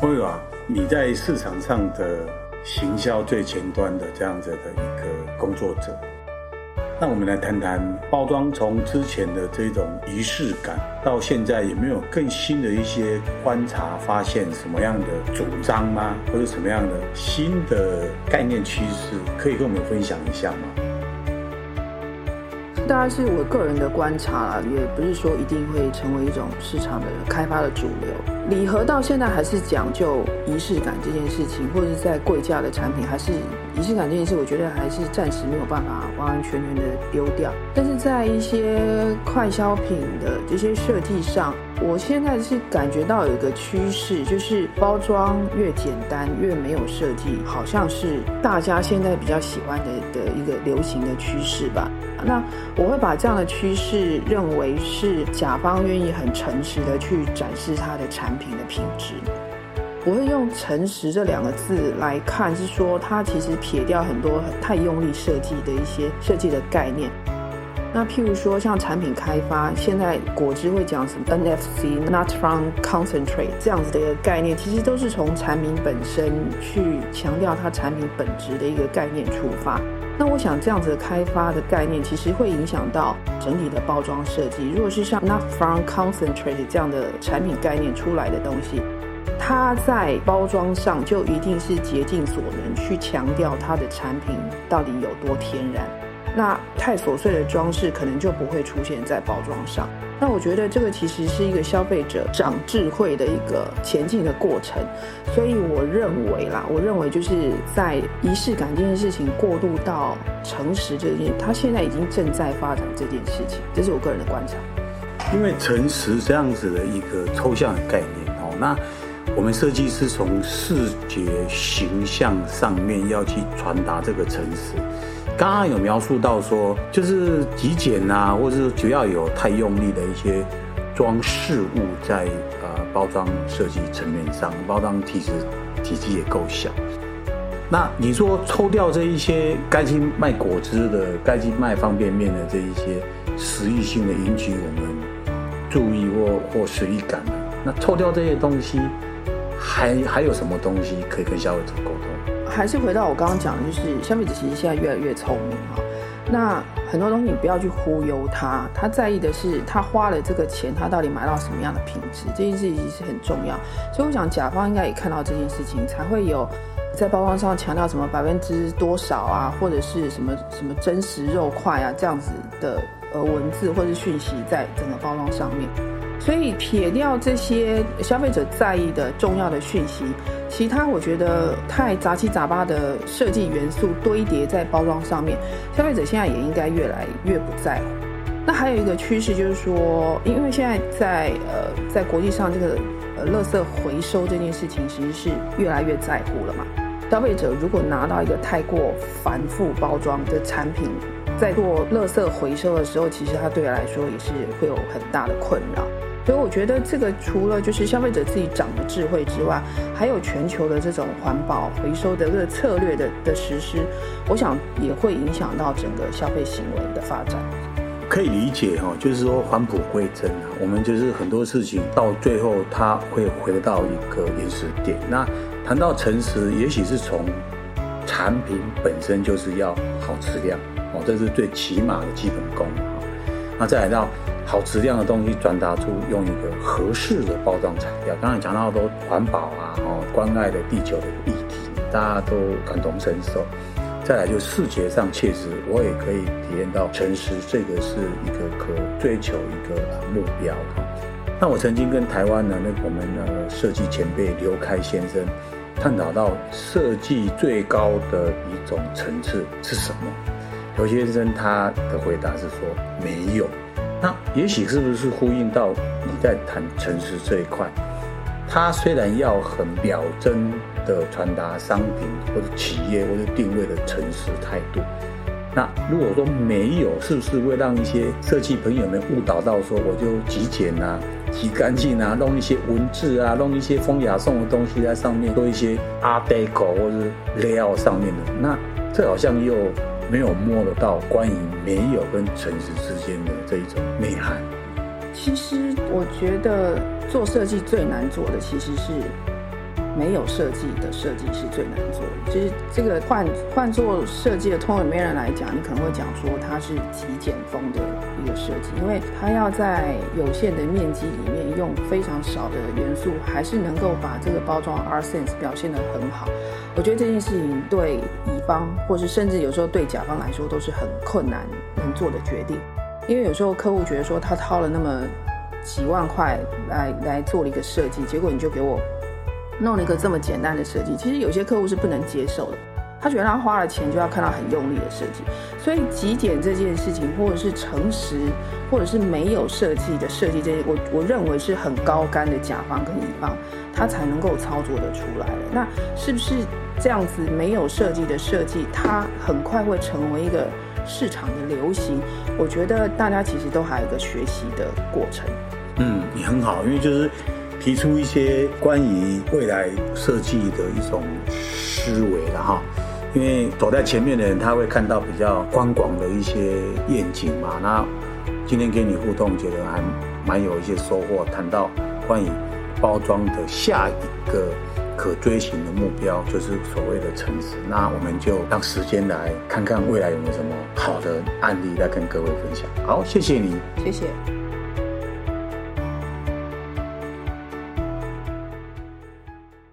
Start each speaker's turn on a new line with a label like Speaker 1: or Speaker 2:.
Speaker 1: 朋友啊，你在市场上的行销最前端的这样子的一个工作者，那我们来谈谈包装从之前的这种仪式感，到现在有没有更新的一些观察发现，什么样的主张吗？或者什么样的新的概念趋势，可以跟我们分享一下吗？
Speaker 2: 大概是我个人的观察啦，也不是说一定会成为一种市场的开发的主流。礼盒到现在还是讲究仪式感这件事情，或者是在贵价的产品，还是仪式感这件事，我觉得还是暂时没有办法完完全全的丢掉。但是在一些快消品的这些设计上，我现在是感觉到有一个趋势，就是包装越简单越没有设计，好像是大家现在比较喜欢的的一个流行的趋势吧。那我会把这样的趋势认为是甲方愿意很诚实的去展示他的产品品的品质。我会用“诚实”这两个字来看，是说它其实撇掉很多太用力设计的一些设计的概念。那譬如说像产品开发，现在果汁会讲什么 NFC（Not from Concentrate） 这样子的一个概念，其实都是从产品本身去强调它产品本质的一个概念出发。那我想这样子的开发的概念，其实会影响到整体的包装设计。如果是像 Not from Concentrate 这样的产品概念出来的东西，它在包装上就一定是竭尽所能去强调它的产品到底有多天然。那太琐碎的装饰可能就不会出现在包装上。那我觉得这个其实是一个消费者长智慧的一个前进的过程。所以我认为啦，我认为就是在仪式感这件事情过渡到诚实这件，它现在已经正在发展这件事情，这是我个人的观察。
Speaker 1: 因为诚实这样子的一个抽象的概念哦，那我们设计师从视觉形象上面要去传达这个诚实。刚刚有描述到说，就是极简啊，或者是不要有太用力的一些装饰物在呃包装设计层面上，包装体积体积也够小。那你说抽掉这一些该去卖果汁的，该去卖方便面的这一些食欲性的引起我们注意或或实益感的，那抽掉这些东西，还还有什么东西可以跟消费者沟通？
Speaker 2: 还是回到我刚刚讲的，就是消费者其实现在越来越聪明哈。那很多东西你不要去忽悠他，他在意的是他花了这个钱，他到底买到什么样的品质，这件事情是很重要。所以我想甲方应该也看到这件事情，才会有在包装上强调什么百分之多少啊，或者是什么什么真实肉块啊这样子的呃文字或者讯息在整个包装上面。所以撇掉这些消费者在意的重要的讯息。其他我觉得太杂七杂八的设计元素堆叠在包装上面，消费者现在也应该越来越不在乎。那还有一个趋势就是说，因为现在在呃在国际上这个呃垃圾回收这件事情其实是越来越在乎了嘛。消费者如果拿到一个太过繁复包装的产品，在做垃圾回收的时候，其实它对他来说也是会有很大的困扰。所以我觉得这个除了就是消费者自己长的智慧之外，还有全球的这种环保回收的这个策略的的实施，我想也会影响到整个消费行为的发展。
Speaker 1: 可以理解哈，就是说返璞归真，我们就是很多事情到最后它会回到一个原始点。那谈到诚实，也许是从产品本身就是要好质量哦，这是最起码的基本功哈。那再来到。好质量的东西转达出用一个合适的包装材料。刚才讲到都环保啊，哦，关爱的地球的议题，大家都感同身受。再来就视觉上确实，我也可以体验到诚实，这个是一个可追求一个目标哈。那我曾经跟台湾的那个我们的设计前辈刘开先生探讨到设计最高的一种层次是什么？刘先生他的回答是说没有。那也许是不是呼应到你在谈诚实这一块？它虽然要很表征的传达商品或者企业或者定位的诚实态度，那如果说没有，是不是会让一些设计朋友们误导到说我就极简啊、极干净啊，弄一些文字啊、弄一些风雅颂的东西在上面，做一些 Art Deco 或者 layout 上面的，那这好像又。没有摸得到关于没有跟诚实之间的这一种内涵。
Speaker 2: 其实我觉得做设计最难做的其实是没有设计的设计是最难做的。就是这个换换做设计的通用美人来讲，你可能会讲说它是极简风的一个设计，因为它要在有限的面积里面用非常少的元素，还是能够把这个包装 art sense 表现得很好。我觉得这件事情对乙方，或是甚至有时候对甲方来说，都是很困难能做的决定。因为有时候客户觉得说他掏了那么几万块来来做了一个设计，结果你就给我弄了一个这么简单的设计，其实有些客户是不能接受的。他觉得他花了钱就要看到很用力的设计，所以极简这件事情，或者是诚实，或者是没有设计的设计这些，我我认为是很高干的甲方跟乙方，他才能够操作得出来的。那是不是这样子没有设计的设计，它很快会成为一个市场的流行？我觉得大家其实都还有一个学习的过程。
Speaker 1: 嗯，你很好，因为就是提出一些关于未来设计的一种思维了哈。因为走在前面的人，他会看到比较宽广的一些愿景嘛。那今天跟你互动，觉得还蛮有一些收获。谈到关于包装的下一个可追寻的目标，就是所谓的城市。那我们就让时间来看看未来有没有什么好的案例来跟各位分享。好，谢谢你，
Speaker 2: 谢谢。